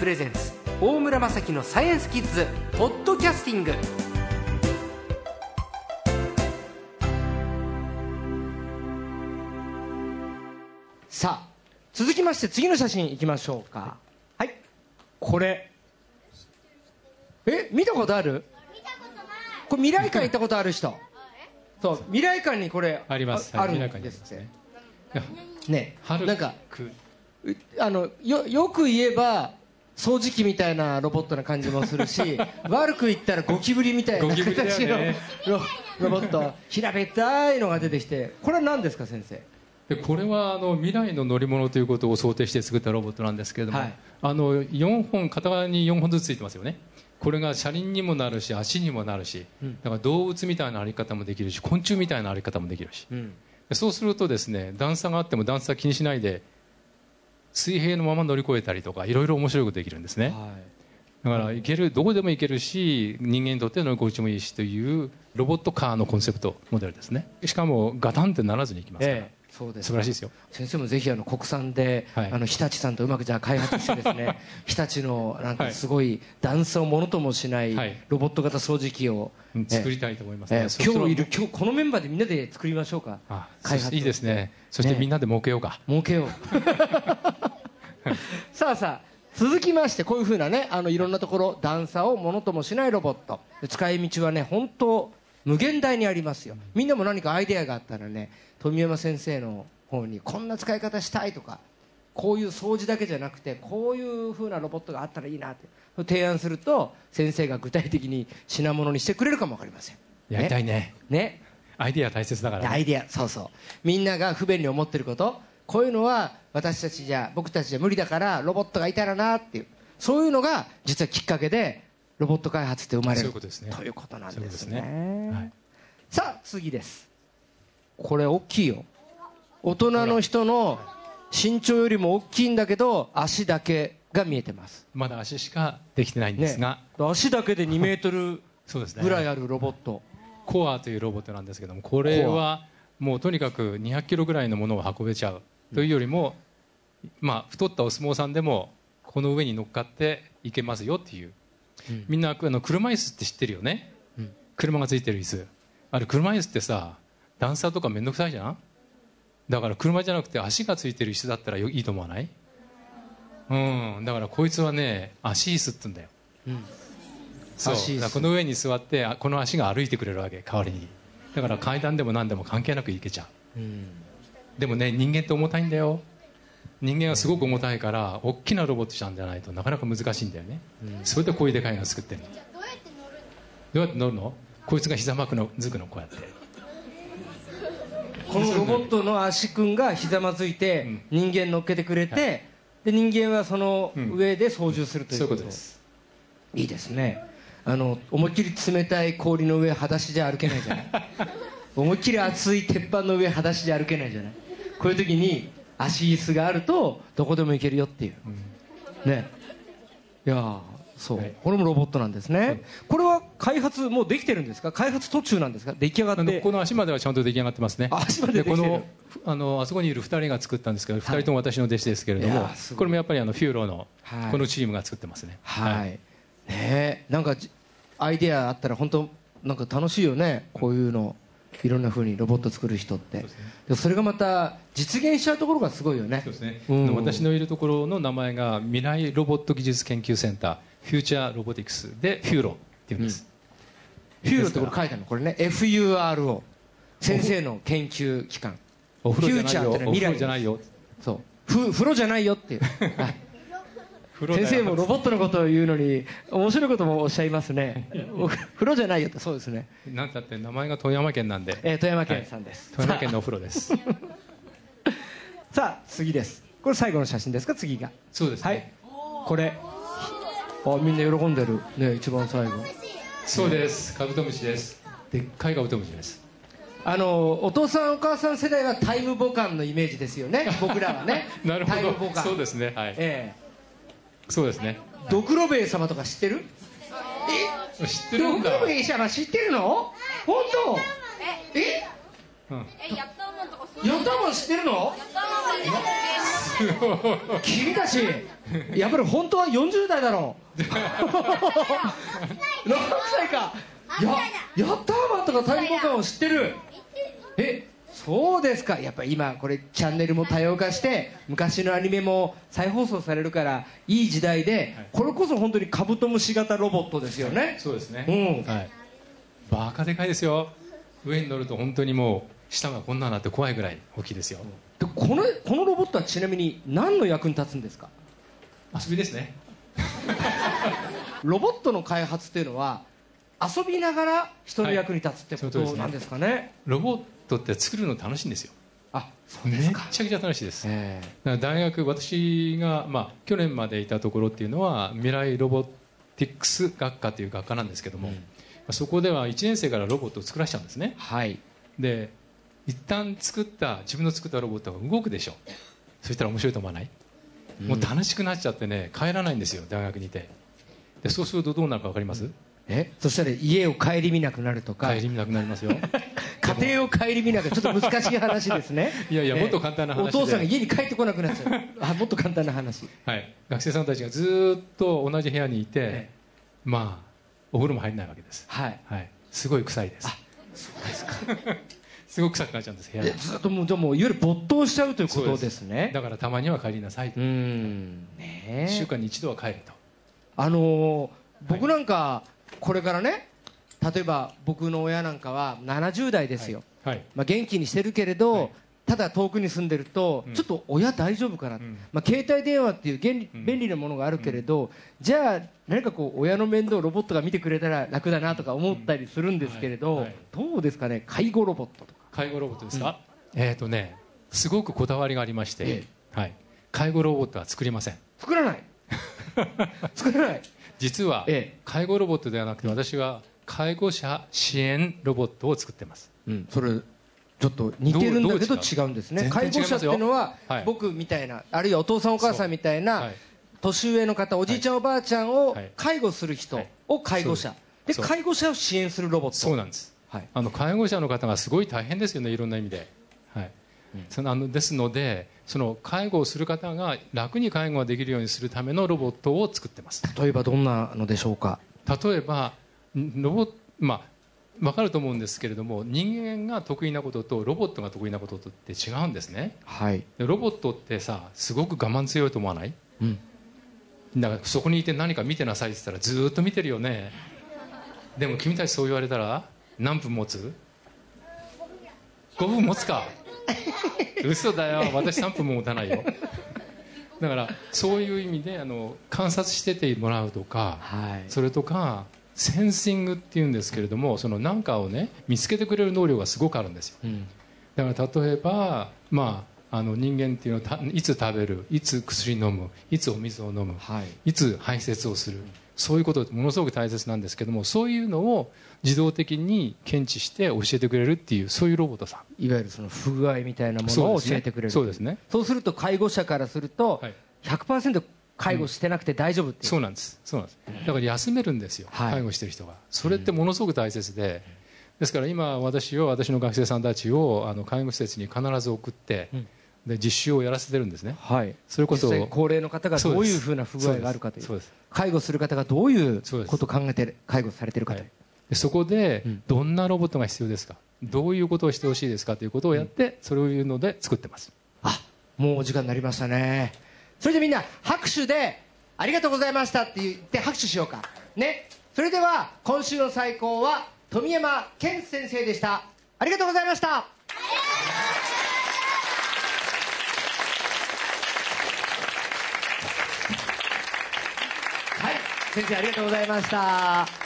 プレゼンツ。大村雅樹のサイエンスキッズ。ポッドキャスティング。さあ続きまして次の写真いきましょうか。はい。これ。え見たことある？これ未来館行ったことある人。そう未来館にこれあります。ああるんですってね。なんかあのよよく言えば掃除機みたいなロボットな感じもするし 悪く言ったらゴキブリみたいなゴキブリだよ形のねロロボット。平べったいのが出てきてこれは何ですか先生？でこれはあの未来の乗り物ということを想定して作ったロボットなんですけれども、はい。あの4本片側に4本ずつついてますよね。これが車輪にもなるし足にもなるし、うん。だから動物みたいな歩き方もできるし昆虫みたいな歩き方もできるし。うん。でそうするとですね段差があっても段差気にしないで水平のまま乗り越えたりとかいろいろ面白いことできるんですね。はだから行けるどこでも行けるし人間にとって乗り心地もいいしというロボットカーのコンセプトモデルですね。しかもガタンってならずに行きますから、ええそうです素晴らしいですよ。先生もぜひあの国産で、はい。あの日立さんとうまくじゃあ開発してですね日立のなんかはいすごい段差をものともしないはい。ロボット型掃除機を、うんええ。作りたいと思いますね、ええそしたら今日いる今日このメンバーでみんなで作りましょうか。あ開発いいですね。そしてね。みんなで儲けようか、儲けよう さあさあ続きましてこういうふうなねあのいろんなところ段差をものともしないロボット。使い道はね本当無限大にありますよ。みんなも何かアイデアがあったらね富山先生の方にこんな使い方したいとかこういう掃除だけじゃなくてこういうふうなロボットがあったらいいなって提案すると先生が具体的に品物にしてくれるかもわかりません。やりたいね。ね。アイディア大切だから、ね、アイデア。そうそう。みんなが不便に思ってることこういうのは私たちじゃ僕たちじゃ無理だからロボットがいたらなっていう。そういうのが実はきっかけでロボット開発って生まれる。ということなんですね。さあ次です。これ大きいよ。大人の人の身長よりも大きいんだけど足だけが見えてます。まだ足しかできてないんですが、ね。足だけで2メートル ぐらいあるロボット。コアというロボットなんですけどもこれはもうとにかく200キロぐらいのものを運べちゃうというよりも、まあ、太ったお相撲さんでもこの上に乗っかっていけますよっていう、うん。みんなあの車椅子って知ってるよね、うん。車がついてる椅子。あれ車椅子ってさ段差とか面倒くさいじゃん？だから車じゃなくて足がついてる椅子だったらよいいと思わない？うん。だからこいつはね足椅子って言うんだよ。うん。そう。この上に座ってあこの足が歩いてくれるわけ代わりに。だから階段でも何でも関係なく行けちゃう。うんでもね人間って重たいんだよ。人間はすごく重たいから大きなロボットちゃんじゃないとなかなか難しいんだよね、それでこういうでかいのを作ってるの？どうやって乗るの？こいつが膝幕のづくのこうやって。このロボットの足くんがひざまずいて人間乗っけてくれて、で人間はその上で操縦するといそううこと,、いうことです。いいですね。あの思いっきり冷たい氷の上裸足じゃ歩けないじゃない。思いっきり熱い鉄板の上裸足じゃ歩けないじゃないこういう時に足椅子があるとどこでも行けるよっていう、ね。いやーそう、はい。これもロボットなんですね。これは開発もうできてるんですか？開発途中なんですか？出来上がって。この足まではちゃんと出来上がってますね。あ足までできてる。このあのあそこにいる2人が作ったんですけど、2人とも私の弟子ですけれどいもこれもやっぱりあのフューロのはい。このチームが作ってますね。はい、ねえ。なんかじアイデアあったら本当なんか楽しいよね。こういうのいろんな風にロボット作る人って。でそれがまた実現しちゃうところがすごいよね。そうですね、うん。私のいるところの名前が未来ロボット技術研究センターフューチャーロボティクスでフューロっていうんです、フューロってこれ書いてあるのこれね。FURO 先生の研究機関。お風呂じゃないよ。フューチャーってお風呂じゃないよ。そう。ふ風呂じゃないよっていう、先生もロボットのことを言うのに面白いこともおっしゃいますね。お風呂じゃないよってそうですね、なんたって名前が富山県なんで、えー富山県さんです、富山県のお風呂です。さあ次です。これ最後の写真ですか？次が。そうですね、はい。これ。あみんな喜んでる。ね一番最後。そうです。カブトムシです。でっかいカブトムシです。あのお父さんお母さん世代はタイムボカンのイメージですよね。僕らはね。なるタイムボカン。ほどそうですね。はい。えそうですね。えドクロベイ様とか知ってる？知ってえるんだ。ドクロベイ様知ってるの？本当？え？うん。え、やったーマンとかそうヨタマン知ってるの？君たちやっぱり本当は40代だろう。6歳か。ややったーマンとか太鼓感を知ってる。えそうですか。やっぱり今これチャンネルも多様化して昔のアニメも再放送されるからいい時代で、はい。これこそ本当にカブトムシ型ロボットですよね。そうですね、うん。はい、バカでかいですよ。上に乗ると本当にもう下がこんなになって怖いぐらい大きいですよ。でこのこのロボットはちなみに何の役に立つんですか？遊びですね。ロボットの開発っていうのは遊びながら人の役に立つってことなんですかね,、ロボットって作るの楽しいんですよ。あそうですか、ちゃくちゃ楽しいです。えだから大学私が、まあ、去年までいたところっていうのは未来ロボティクス学科という学科なんですけども、うん。そこでは1年生からロボットを作らせちゃうんですね。えはい。で一旦作った自分の作ったロボットが動くでしょ。そしたら面白いと思わない、もう楽しくなっちゃってね帰らないんですよ大学にいて。でそうするとどうなるか分かります、え？そしたら家を顧みなくなるとか。帰り見なくなりますよ 家庭を顧みなくちょっと難しい話ですね。いやいやええ。もっと簡単な話で。お父さんが家に帰ってこなくなっちゃう。あ もっと簡単な話。はい、学生さんたちがずーっと同じ部屋にいて、えまあお風呂も入らないわけです、はい。はい、すごい臭いです。あそうですか。すごく臭くなっちゃうんです部屋。ずっともうじゃあもういわゆる没頭しちゃうということですね。だからたまには帰りなさい、うーん。ねえ。1週間に一度は帰ると。あのー僕なんかこれからね例えば僕の親なんかは70代ですよ、はい。まあ、元気にしてるけれど、はい。ただ遠くに住んでると、うん。ちょっと親大丈夫かな、うん。まあ、携帯電話っていう便利なものがあるけれど、じゃあ何かこう親の面倒をロボットが見てくれたら楽だなとか思ったりするんですけれど、どうですかね？介護ロボットとか。介護ロボットですか、えっ、とねすごくこだわりがありまして、えはい、介護ロボットは作りません。作らない。作らない。実は、ええ。介護ロボットではなくて私は介護者支援ロボットを作ってます。うん、それちょっと似てるんだけど違違うんですね。介護者っていうのは、はい。僕みたいなあるいはお父さんお母さんみたいな、はい。年上の方おじいちゃん、おばあちゃんをはい。介護する人はい。を介護者、で介護者を支援するロボット。そうなんです。はい。あの介護者の方がすごい大変ですよねいろんな意味で、はい。うん。そのあのですのでその介護をする方が楽に介護ができるようにするためのロボットを作ってます。例えばどんなのでしょうか？例えばんロボまあ分かると思うんですけれども人間が得意なこととロボットが得意なこととって違うんですね。はい、でロボットってさすごく我慢強いと思わない？うん、だからそこにいて何か見てなさいって言ったらずーっと見てるよね。でも君たちそう言われたら何分持つ ?5 分持つか。嘘だよ。私3分も持たないよ。だからそういう意味であの観察しててもらうとかはい。それとかセンシングっていうんですけれどもその何かをね見つけてくれる能力がすごくあるんですよ。うん。だから例えば、まあ、あの人間っていうのはたいつ食べるいつ薬飲むいつお水を飲むはい。いつ排泄をするそういうことってものすごく大切なんですけどもそういうのを自動的に検知して教えてくれるっていうそういうロボットさん。いわゆるその不具合みたいなものを教えてくれるそうですね。そうすると介護者からすると、はい。100%介護してなくて大丈夫ってそうなんです。そうなんです。だから休めるんですよ、はい。介護してる人が。それってものすごく大切で、ですから今私を私の学生さんたちをあの介護施設に必ず送って、うん。で実習をやらせてるんですね。はい、それこそ。高齢の方がどういうふうな不具合があるかという。介護する方がどういうことを考えて介護されてるかという、はい。でそこでうん。どんなロボットが必要ですか？どういうことをしてほしいですか？ということをやって、それを言うので作ってます。あもうお時間になりましたねそれでみんな拍手でありがとうございましたって言って拍手しようか。ね。それでは今週の最高は富山健先生でした。ありがとうございました。はい。先生ありがとうございました。